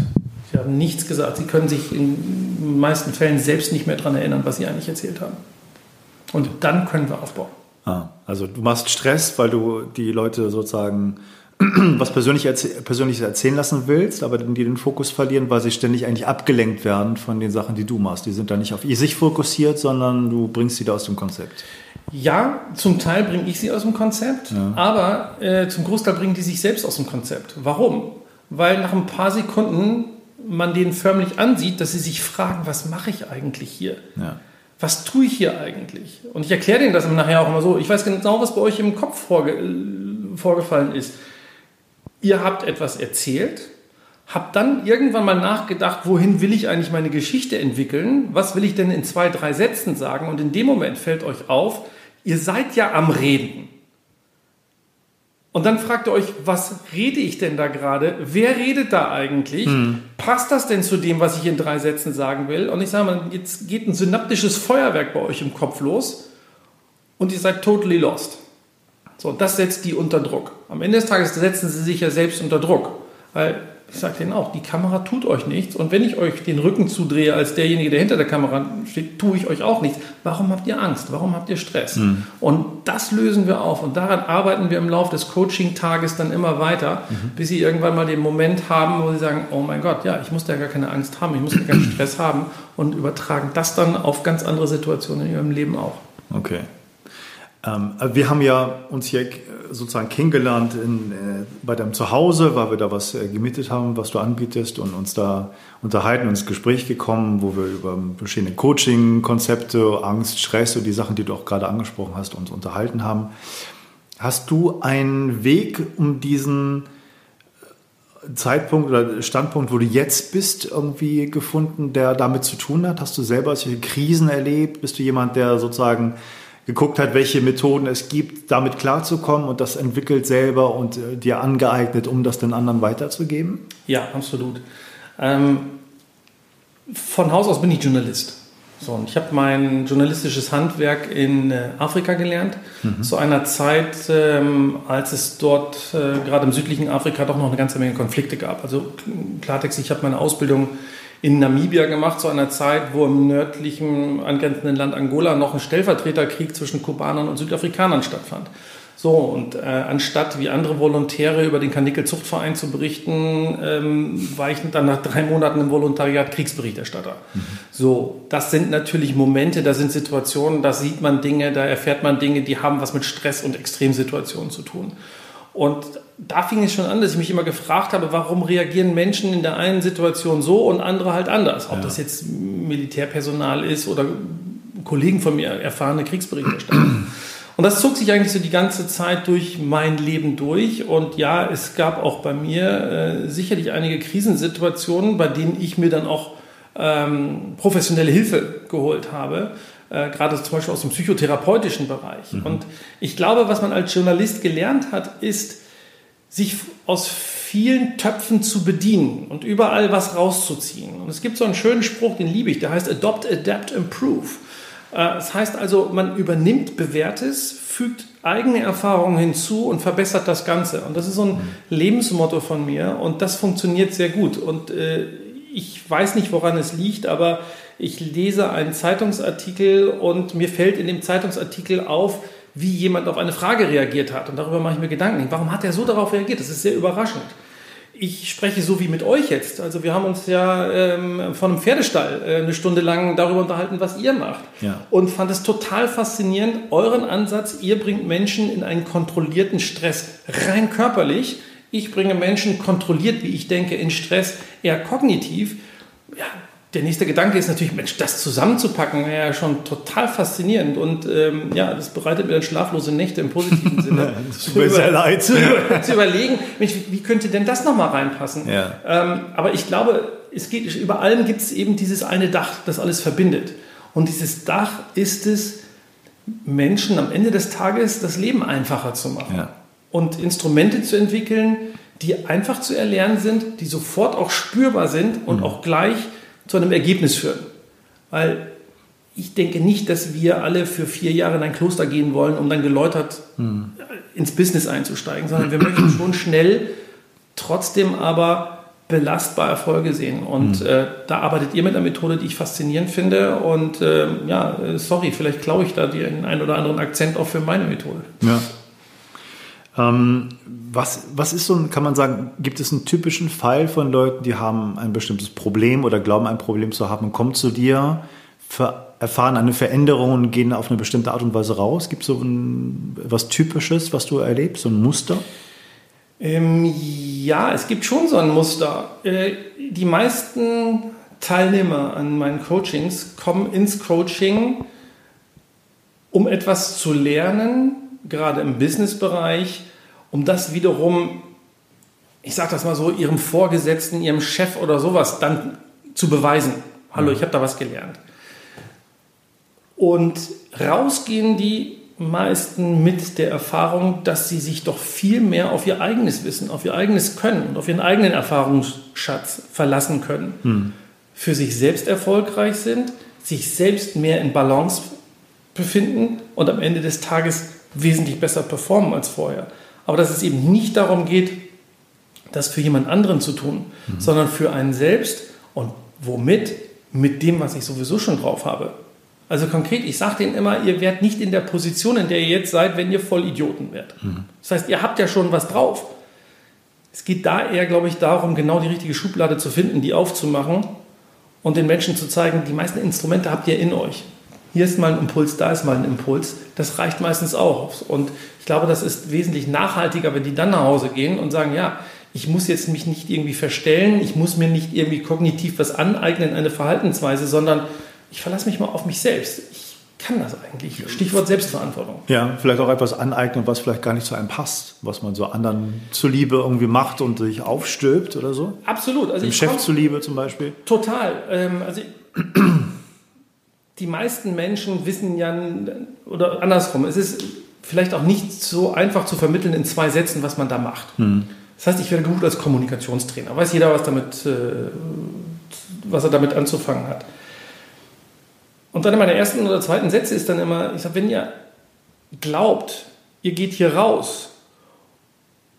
Sie haben nichts gesagt. Sie können sich in den meisten Fällen selbst nicht mehr daran erinnern, was sie eigentlich erzählt haben. Und dann können wir aufbauen. Ah, also du machst Stress, weil du die Leute sozusagen was persönlich Persönliches erzählen lassen willst, aber die den Fokus verlieren, weil sie ständig eigentlich abgelenkt werden von den Sachen, die du machst. Die sind da nicht auf sich fokussiert, sondern du bringst sie da aus dem Konzept. Ja, zum Teil bringe ich sie aus dem Konzept, ja. aber äh, zum Großteil bringen die sich selbst aus dem Konzept. Warum? Weil nach ein paar Sekunden man denen förmlich ansieht, dass sie sich fragen, was mache ich eigentlich hier? Ja. Was tue ich hier eigentlich? Und ich erkläre denen das nachher auch immer so. Ich weiß genau, was bei euch im Kopf vorge vorgefallen ist. Ihr habt etwas erzählt, habt dann irgendwann mal nachgedacht, wohin will ich eigentlich meine Geschichte entwickeln? Was will ich denn in zwei, drei Sätzen sagen? Und in dem Moment fällt euch auf, ihr seid ja am Reden. Und dann fragt ihr euch, was rede ich denn da gerade? Wer redet da eigentlich? Hm. Passt das denn zu dem, was ich in drei Sätzen sagen will? Und ich sage mal, jetzt geht ein synaptisches Feuerwerk bei euch im Kopf los und ihr seid totally lost. So, das setzt die unter Druck. Am Ende des Tages setzen sie sich ja selbst unter Druck. Weil ich sage denen auch, die Kamera tut euch nichts. Und wenn ich euch den Rücken zudrehe als derjenige, der hinter der Kamera steht, tue ich euch auch nichts. Warum habt ihr Angst? Warum habt ihr Stress? Mhm. Und das lösen wir auf. Und daran arbeiten wir im Laufe des Coaching-Tages dann immer weiter, mhm. bis sie irgendwann mal den Moment haben, wo sie sagen, oh mein Gott, ja, ich muss da gar keine Angst haben, ich muss gar keinen Stress haben und übertragen das dann auf ganz andere Situationen in ihrem Leben auch. Okay. Ähm, wir haben ja uns hier sozusagen kennengelernt in, äh, bei deinem Zuhause, weil wir da was äh, gemietet haben, was du anbietest und uns da unterhalten, ins Gespräch gekommen, wo wir über verschiedene Coaching-Konzepte, Angst, Stress und die Sachen, die du auch gerade angesprochen hast, uns unterhalten haben. Hast du einen Weg, um diesen äh, Zeitpunkt oder Standpunkt, wo du jetzt bist, irgendwie gefunden, der damit zu tun hat? Hast du selber solche Krisen erlebt? Bist du jemand, der sozusagen geguckt hat, welche Methoden es gibt, damit klarzukommen und das entwickelt selber und äh, dir angeeignet, um das den anderen weiterzugeben? Ja, absolut. Ähm, von Haus aus bin ich Journalist. So, und ich habe mein journalistisches Handwerk in äh, Afrika gelernt, mhm. zu einer Zeit, ähm, als es dort äh, gerade im südlichen Afrika doch noch eine ganze Menge Konflikte gab. Also Klartext, ich habe meine Ausbildung in Namibia gemacht, zu einer Zeit, wo im nördlichen angrenzenden Land Angola noch ein Stellvertreterkrieg zwischen Kubanern und Südafrikanern stattfand. So, und äh, anstatt wie andere Volontäre über den Kanickel-Zuchtverein zu berichten, ähm, war ich dann nach drei Monaten im Volontariat Kriegsberichterstatter. Mhm. So, das sind natürlich Momente, da sind Situationen, da sieht man Dinge, da erfährt man Dinge, die haben was mit Stress und Extremsituationen zu tun. Und da fing es schon an, dass ich mich immer gefragt habe, warum reagieren Menschen in der einen Situation so und andere halt anders. Ob ja. das jetzt Militärpersonal ist oder Kollegen von mir, erfahrene Kriegsberichterstatter. Und das zog sich eigentlich so die ganze Zeit durch mein Leben durch. Und ja, es gab auch bei mir äh, sicherlich einige Krisensituationen, bei denen ich mir dann auch ähm, professionelle Hilfe geholt habe. Äh, gerade zum Beispiel aus dem psychotherapeutischen Bereich. Mhm. Und ich glaube, was man als Journalist gelernt hat, ist, sich aus vielen Töpfen zu bedienen und überall was rauszuziehen. Und es gibt so einen schönen Spruch, den liebe ich, der heißt Adopt, Adapt, Improve. Äh, das heißt also, man übernimmt Bewährtes, fügt eigene Erfahrungen hinzu und verbessert das Ganze. Und das ist so ein. Lebensmotto von mir und das funktioniert sehr gut. Und äh, ich weiß nicht, woran es liegt, aber ich lese einen Zeitungsartikel und mir fällt in dem Zeitungsartikel auf, wie jemand auf eine Frage reagiert hat. Und darüber mache ich mir Gedanken. Warum hat er so darauf reagiert? Das ist sehr überraschend. Ich spreche so wie mit euch jetzt. Also wir haben uns ja ähm, von einem Pferdestall äh, eine Stunde lang darüber unterhalten, was ihr macht. Ja. Und fand es total faszinierend, euren Ansatz. Ihr bringt Menschen in einen kontrollierten Stress, rein körperlich. Ich bringe Menschen kontrolliert, wie ich denke, in Stress, eher kognitiv. Ja, der nächste Gedanke ist natürlich, Mensch, das zusammenzupacken, wäre ja schon total faszinierend. Und ähm, ja, das bereitet mir dann schlaflose Nächte im positiven Sinne. tut mir sehr leid. Zu, zu, überlegen, Mensch, wie, könnte denn das nochmal reinpassen? Ja. Ähm, aber ich glaube, es geht, über allem gibt es eben dieses eine Dach, das alles verbindet. Und dieses Dach ist es, Menschen am Ende des Tages das Leben einfacher zu machen. Ja. Und Instrumente zu entwickeln, die einfach zu erlernen sind, die sofort auch spürbar sind und mhm. auch gleich zu einem Ergebnis führen. Weil ich denke nicht, dass wir alle für vier Jahre in ein Kloster gehen wollen, um dann geläutert hm. ins Business einzusteigen, sondern wir möchten schon schnell, trotzdem aber belastbar Erfolge sehen. Und hm. äh, da arbeitet ihr mit einer Methode, die ich faszinierend finde. Und äh, ja, sorry, vielleicht klaue ich da den einen oder anderen Akzent auch für meine Methode. Ja. Ähm, was, was ist so ein, kann man sagen, gibt es einen typischen Fall von Leuten, die haben ein bestimmtes Problem oder glauben ein Problem zu haben kommen zu dir, erfahren eine Veränderung und gehen auf eine bestimmte Art und Weise raus? Gibt es so ein, was Typisches, was du erlebst, so ein Muster? Ähm, ja, es gibt schon so ein Muster. Äh, die meisten Teilnehmer an meinen Coachings kommen ins Coaching, um etwas zu lernen, gerade im Businessbereich, um das wiederum, ich sage das mal so, ihrem Vorgesetzten, ihrem Chef oder sowas dann zu beweisen. Hallo, ich habe da was gelernt. Und rausgehen die meisten mit der Erfahrung, dass sie sich doch viel mehr auf ihr eigenes Wissen, auf ihr eigenes Können und auf ihren eigenen Erfahrungsschatz verlassen können. Hm. Für sich selbst erfolgreich sind, sich selbst mehr in Balance befinden und am Ende des Tages wesentlich besser performen als vorher. Aber dass es eben nicht darum geht, das für jemand anderen zu tun, mhm. sondern für einen selbst und womit? Mit dem, was ich sowieso schon drauf habe. Also konkret, ich sage denen immer, ihr werdet nicht in der Position, in der ihr jetzt seid, wenn ihr voll Idioten werdet. Mhm. Das heißt, ihr habt ja schon was drauf. Es geht da eher, glaube ich, darum, genau die richtige Schublade zu finden, die aufzumachen und den Menschen zu zeigen, die meisten Instrumente habt ihr in euch. Hier ist mal ein Impuls, da ist mal ein Impuls. Das reicht meistens auch. Und ich glaube, das ist wesentlich nachhaltiger, wenn die dann nach Hause gehen und sagen, ja, ich muss jetzt mich nicht irgendwie verstellen, ich muss mir nicht irgendwie kognitiv was aneignen, eine Verhaltensweise, sondern ich verlasse mich mal auf mich selbst. Ich kann das eigentlich. Stichwort Selbstverantwortung. Ja, vielleicht auch etwas aneignen, was vielleicht gar nicht zu einem passt, was man so anderen zuliebe irgendwie macht und sich aufstülpt oder so. Absolut. Also Dem Chef zuliebe zum Beispiel. Total. Ähm, also die meisten Menschen wissen ja, oder andersrum, es ist vielleicht auch nicht so einfach zu vermitteln in zwei Sätzen, was man da macht. Hm. Das heißt, ich werde gebucht als Kommunikationstrainer. Weiß jeder, was, damit, äh, was er damit anzufangen hat. Und dann in meiner ersten oder zweiten Sätze ist dann immer, ich sage, wenn ihr glaubt, ihr geht hier raus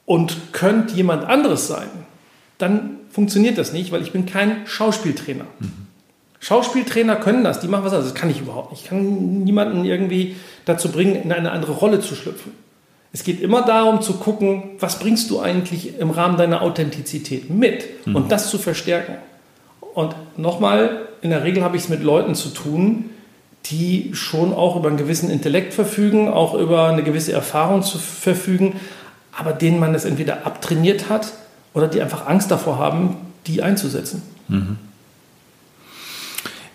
und könnt jemand anderes sein, dann funktioniert das nicht, weil ich bin kein Schauspieltrainer. Mhm. Schauspieltrainer können das, die machen was anderes. Das kann ich überhaupt nicht. Ich kann niemanden irgendwie dazu bringen, in eine andere Rolle zu schlüpfen. Es geht immer darum zu gucken, was bringst du eigentlich im Rahmen deiner Authentizität mit mhm. und das zu verstärken. Und nochmal, in der Regel habe ich es mit Leuten zu tun, die schon auch über einen gewissen Intellekt verfügen, auch über eine gewisse Erfahrung zu verfügen, aber denen man das entweder abtrainiert hat oder die einfach Angst davor haben, die einzusetzen. Mhm.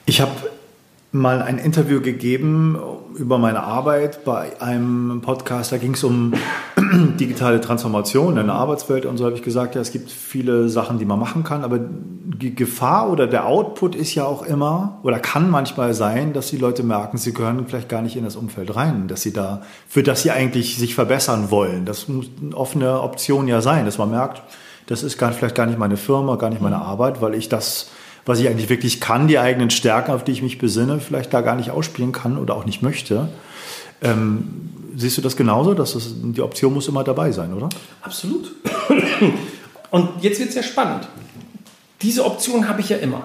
Ich habe mal ein Interview gegeben über meine Arbeit bei einem Podcast. Da ging es um digitale Transformation in der Arbeitswelt und so habe ich gesagt, ja, es gibt viele Sachen, die man machen kann, aber die Gefahr oder der Output ist ja auch immer oder kann manchmal sein, dass die Leute merken, sie gehören vielleicht gar nicht in das Umfeld rein, dass sie da, für das sie eigentlich sich verbessern wollen. Das muss eine offene Option ja sein, dass man merkt, das ist gar, vielleicht gar nicht meine Firma, gar nicht meine Arbeit, weil ich das was ich eigentlich wirklich kann, die eigenen Stärken, auf die ich mich besinne, vielleicht da gar nicht ausspielen kann oder auch nicht möchte. Ähm, siehst du das genauso? Dass das, die Option muss immer dabei sein, oder? Absolut. Und jetzt wird es ja spannend. Diese Option habe ich ja immer.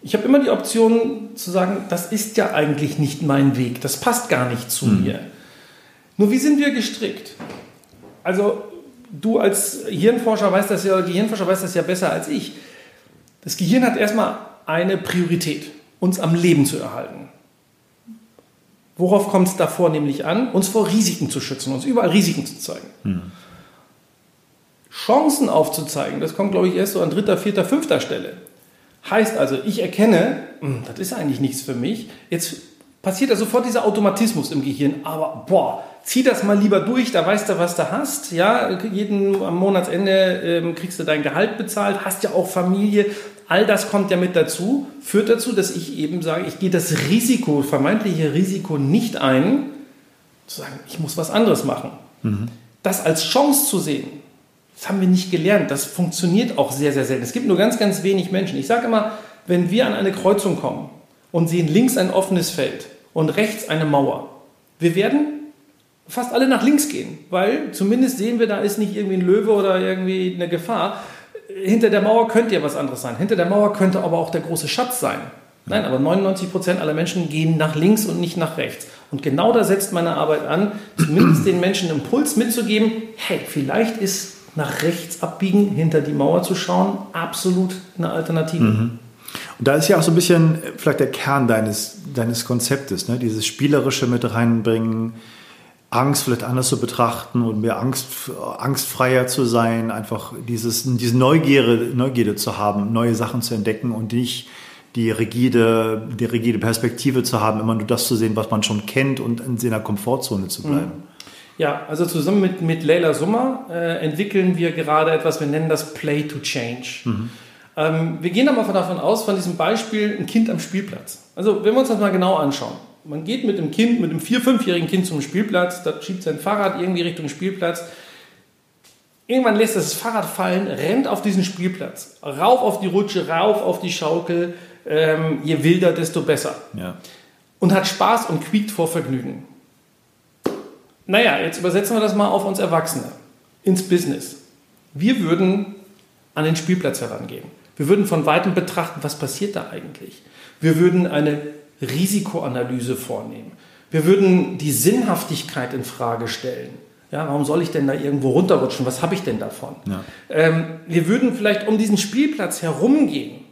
Ich habe immer die Option zu sagen, das ist ja eigentlich nicht mein Weg, das passt gar nicht zu hm. mir. Nur wie sind wir gestrickt? Also du als Hirnforscher weißt das ja, Gehirnforscher weißt das ja besser als ich. Das Gehirn hat erstmal eine Priorität, uns am Leben zu erhalten. Worauf kommt es davor nämlich an? Uns vor Risiken zu schützen, uns überall Risiken zu zeigen. Hm. Chancen aufzuzeigen, das kommt, glaube ich, erst so an dritter, vierter, fünfter Stelle. Heißt also, ich erkenne, hm, das ist eigentlich nichts für mich. Jetzt passiert da sofort dieser Automatismus im Gehirn. Aber boah, zieh das mal lieber durch, da weißt du, was du hast. Ja, jeden am Monatsende ähm, kriegst du dein Gehalt bezahlt, hast ja auch Familie. All das kommt ja mit dazu, führt dazu, dass ich eben sage, ich gehe das Risiko, vermeintliche Risiko nicht ein, zu sagen, ich muss was anderes machen. Mhm. Das als Chance zu sehen, das haben wir nicht gelernt. Das funktioniert auch sehr, sehr selten. Es gibt nur ganz, ganz wenig Menschen. Ich sage immer, wenn wir an eine Kreuzung kommen und sehen links ein offenes Feld und rechts eine Mauer, wir werden fast alle nach links gehen, weil zumindest sehen wir, da ist nicht irgendwie ein Löwe oder irgendwie eine Gefahr hinter der Mauer könnte ja was anderes sein. Hinter der Mauer könnte aber auch der große Schatz sein. Nein, aber 99 Prozent aller Menschen gehen nach links und nicht nach rechts. Und genau da setzt meine Arbeit an, zumindest den Menschen Impuls mitzugeben, hey, vielleicht ist nach rechts abbiegen, hinter die Mauer zu schauen, absolut eine Alternative. Mhm. Und da ist ja auch so ein bisschen vielleicht der Kern deines, deines Konzeptes, ne? dieses Spielerische mit reinbringen, Angst vielleicht anders zu betrachten und mehr Angst, angstfreier zu sein, einfach dieses, diese Neugierde, Neugierde zu haben, neue Sachen zu entdecken und nicht die rigide, die rigide Perspektive zu haben, immer nur das zu sehen, was man schon kennt und in seiner Komfortzone zu bleiben. Mhm. Ja, also zusammen mit, mit Leila Summer äh, entwickeln wir gerade etwas, wir nennen das Play to Change. Mhm. Ähm, wir gehen aber davon aus, von diesem Beispiel ein Kind am Spielplatz. Also wenn wir uns das mal genau anschauen. Man geht mit dem Kind, mit dem vier-, fünfjährigen Kind zum Spielplatz, da schiebt sein Fahrrad irgendwie Richtung Spielplatz. Irgendwann lässt das Fahrrad fallen, rennt auf diesen Spielplatz, rauf auf die Rutsche, rauf auf die Schaukel, ähm, je wilder, desto besser. Ja. Und hat Spaß und quiekt vor Vergnügen. Naja, jetzt übersetzen wir das mal auf uns Erwachsene, ins Business. Wir würden an den Spielplatz herangehen. Wir würden von weitem betrachten, was passiert da eigentlich. Wir würden eine Risikoanalyse vornehmen. Wir würden die Sinnhaftigkeit in Frage stellen. Ja, warum soll ich denn da irgendwo runterrutschen? Was habe ich denn davon? Ja. Ähm, wir würden vielleicht um diesen Spielplatz herumgehen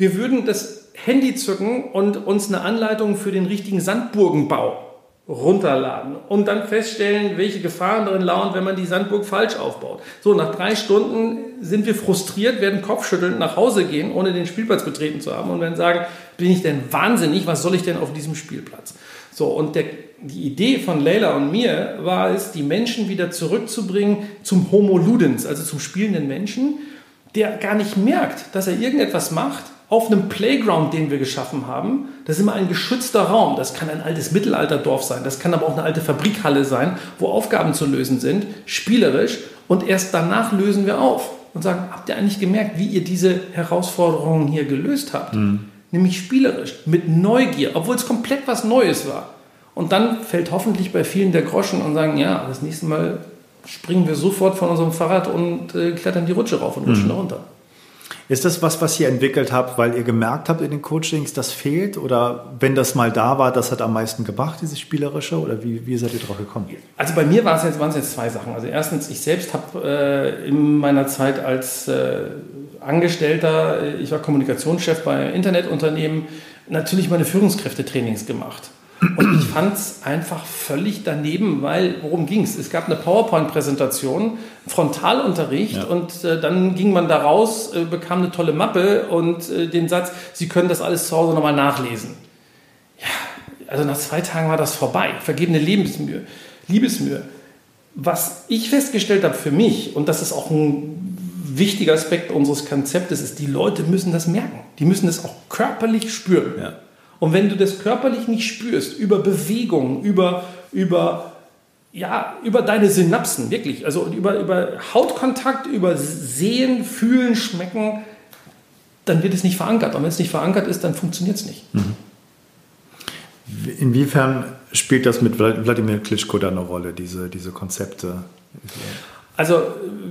wir würden das Handy zücken und uns eine Anleitung für den richtigen Sandburgenbau runterladen und dann feststellen, welche Gefahren darin lauern, wenn man die Sandburg falsch aufbaut. So, nach drei Stunden sind wir frustriert, werden kopfschüttelnd nach Hause gehen, ohne den Spielplatz betreten zu haben und werden sagen, bin ich denn wahnsinnig, was soll ich denn auf diesem Spielplatz? So, und der, die Idee von Leila und mir war es, die Menschen wieder zurückzubringen zum Homo Ludens, also zum spielenden Menschen, der gar nicht merkt, dass er irgendetwas macht, auf einem Playground, den wir geschaffen haben. Das ist immer ein geschützter Raum. Das kann ein altes Mittelalterdorf sein. Das kann aber auch eine alte Fabrikhalle sein, wo Aufgaben zu lösen sind, spielerisch. Und erst danach lösen wir auf und sagen, habt ihr eigentlich gemerkt, wie ihr diese Herausforderungen hier gelöst habt? Mhm. Nämlich spielerisch, mit Neugier, obwohl es komplett was Neues war. Und dann fällt hoffentlich bei vielen der Groschen und sagen, ja, das nächste Mal springen wir sofort von unserem Fahrrad und äh, klettern die Rutsche rauf und rutschen mhm. runter. Ist das was, was ihr entwickelt habt, weil ihr gemerkt habt in den Coachings, das fehlt? Oder wenn das mal da war, das hat am meisten gebracht, dieses Spielerische? Oder wie, wie seid ihr drauf gekommen? Also bei mir waren es jetzt, jetzt zwei Sachen. Also erstens, ich selbst habe äh, in meiner Zeit als äh, Angestellter, äh, ich war Kommunikationschef bei Internetunternehmen, natürlich meine Führungskräftetrainings gemacht. Und ich fand es einfach völlig daneben, weil worum ging es? Es gab eine PowerPoint-Präsentation, Frontalunterricht ja. und äh, dann ging man da raus, äh, bekam eine tolle Mappe und äh, den Satz, Sie können das alles zu Hause nochmal nachlesen. Ja, also nach zwei Tagen war das vorbei. Vergebene Lebensmühe, Liebesmühe. Was ich festgestellt habe für mich, und das ist auch ein wichtiger Aspekt unseres Konzeptes, ist, die Leute müssen das merken. Die müssen das auch körperlich spüren. Ja. Und wenn du das körperlich nicht spürst, über Bewegung, über, über, ja, über deine Synapsen, wirklich, also über, über Hautkontakt, über Sehen, Fühlen, Schmecken, dann wird es nicht verankert. Und wenn es nicht verankert ist, dann funktioniert es nicht. Mhm. Inwiefern spielt das mit Wladimir Klitschko da eine Rolle, diese, diese Konzepte? Also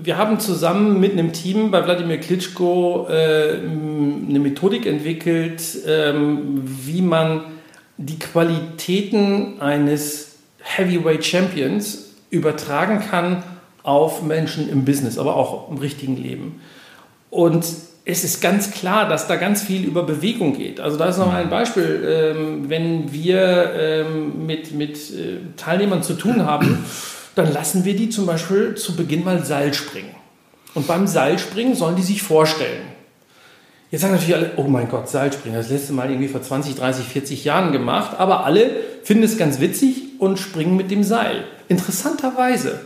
wir haben zusammen mit einem Team bei Wladimir Klitschko äh, eine Methodik entwickelt, ähm, wie man die Qualitäten eines Heavyweight Champions übertragen kann auf Menschen im Business, aber auch im richtigen Leben. Und es ist ganz klar, dass da ganz viel über Bewegung geht. Also da ist noch ein Beispiel, ähm, wenn wir ähm, mit, mit äh, Teilnehmern zu tun haben, dann lassen wir die zum Beispiel zu Beginn mal Seil springen. Und beim Seilspringen sollen die sich vorstellen. Jetzt sagen natürlich alle, oh mein Gott, Seilspringen, das letzte Mal irgendwie vor 20, 30, 40 Jahren gemacht, aber alle finden es ganz witzig und springen mit dem Seil. Interessanterweise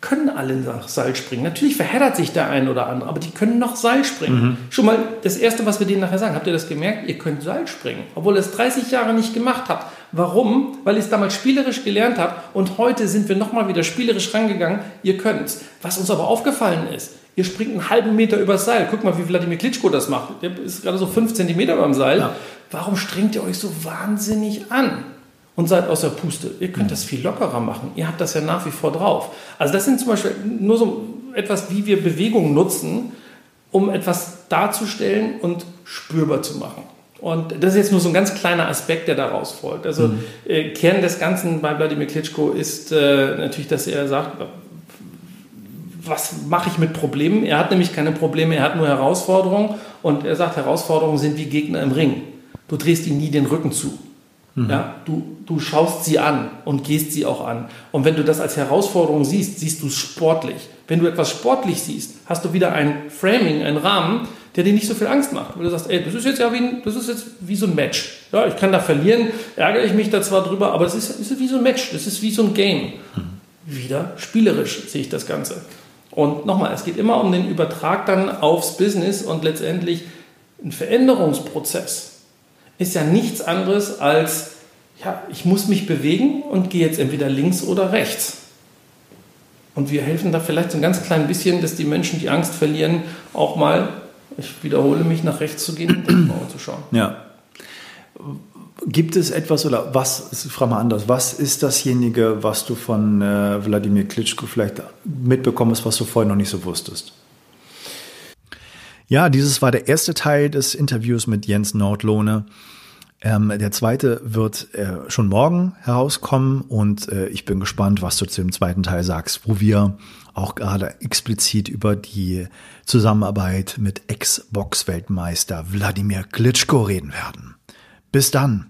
können alle nach Seil springen. Natürlich verheddert sich der ein oder andere, aber die können noch Seil springen. Mhm. Schon mal das Erste, was wir denen nachher sagen, habt ihr das gemerkt? Ihr könnt Seil springen, obwohl ihr es 30 Jahre nicht gemacht habt. Warum? Weil ich es damals spielerisch gelernt habe und heute sind wir nochmal wieder spielerisch rangegangen. Ihr könnt es. Was uns aber aufgefallen ist, ihr springt einen halben Meter übers Seil. Guck mal, wie Wladimir Klitschko das macht. Der ist gerade so fünf Zentimeter beim Seil. Ja. Warum strengt ihr euch so wahnsinnig an? Und seid aus der Puste. Ihr könnt das viel lockerer machen. Ihr habt das ja nach wie vor drauf. Also das sind zum Beispiel nur so etwas, wie wir Bewegung nutzen, um etwas darzustellen und spürbar zu machen. Und das ist jetzt nur so ein ganz kleiner Aspekt, der daraus folgt. Also mhm. äh, Kern des Ganzen bei Wladimir Klitschko ist äh, natürlich, dass er sagt, was mache ich mit Problemen? Er hat nämlich keine Probleme, er hat nur Herausforderungen. Und er sagt, Herausforderungen sind wie Gegner im Ring. Du drehst ihnen nie den Rücken zu. Mhm. Ja, du, du schaust sie an und gehst sie auch an. Und wenn du das als Herausforderung siehst, siehst du es sportlich. Wenn du etwas sportlich siehst, hast du wieder ein Framing, einen Rahmen, der dir nicht so viel Angst macht. Weil du sagst, ey, das ist jetzt ja wie, ein, das ist jetzt wie so ein Match. Ja, ich kann da verlieren, ärgere ich mich da zwar drüber, aber es ist, ist wie so ein Match, das ist wie so ein Game. Mhm. Wieder spielerisch sehe ich das Ganze. Und nochmal, es geht immer um den Übertrag dann aufs Business und letztendlich ein Veränderungsprozess ist ja nichts anderes als, ja, ich muss mich bewegen und gehe jetzt entweder links oder rechts. Und wir helfen da vielleicht so ein ganz klein bisschen, dass die Menschen die Angst verlieren, auch mal, ich wiederhole mich, nach rechts zu gehen und nach zu schauen. Ja. Gibt es etwas oder was, ich mal anders, was ist dasjenige, was du von äh, Wladimir Klitschko vielleicht mitbekommst, was du vorher noch nicht so wusstest? Ja, dieses war der erste Teil des Interviews mit Jens Nordlohne. Ähm, der zweite wird äh, schon morgen herauskommen und äh, ich bin gespannt, was du zu dem zweiten Teil sagst, wo wir auch gerade explizit über die Zusammenarbeit mit Ex-Box-Weltmeister Wladimir Klitschko reden werden. Bis dann.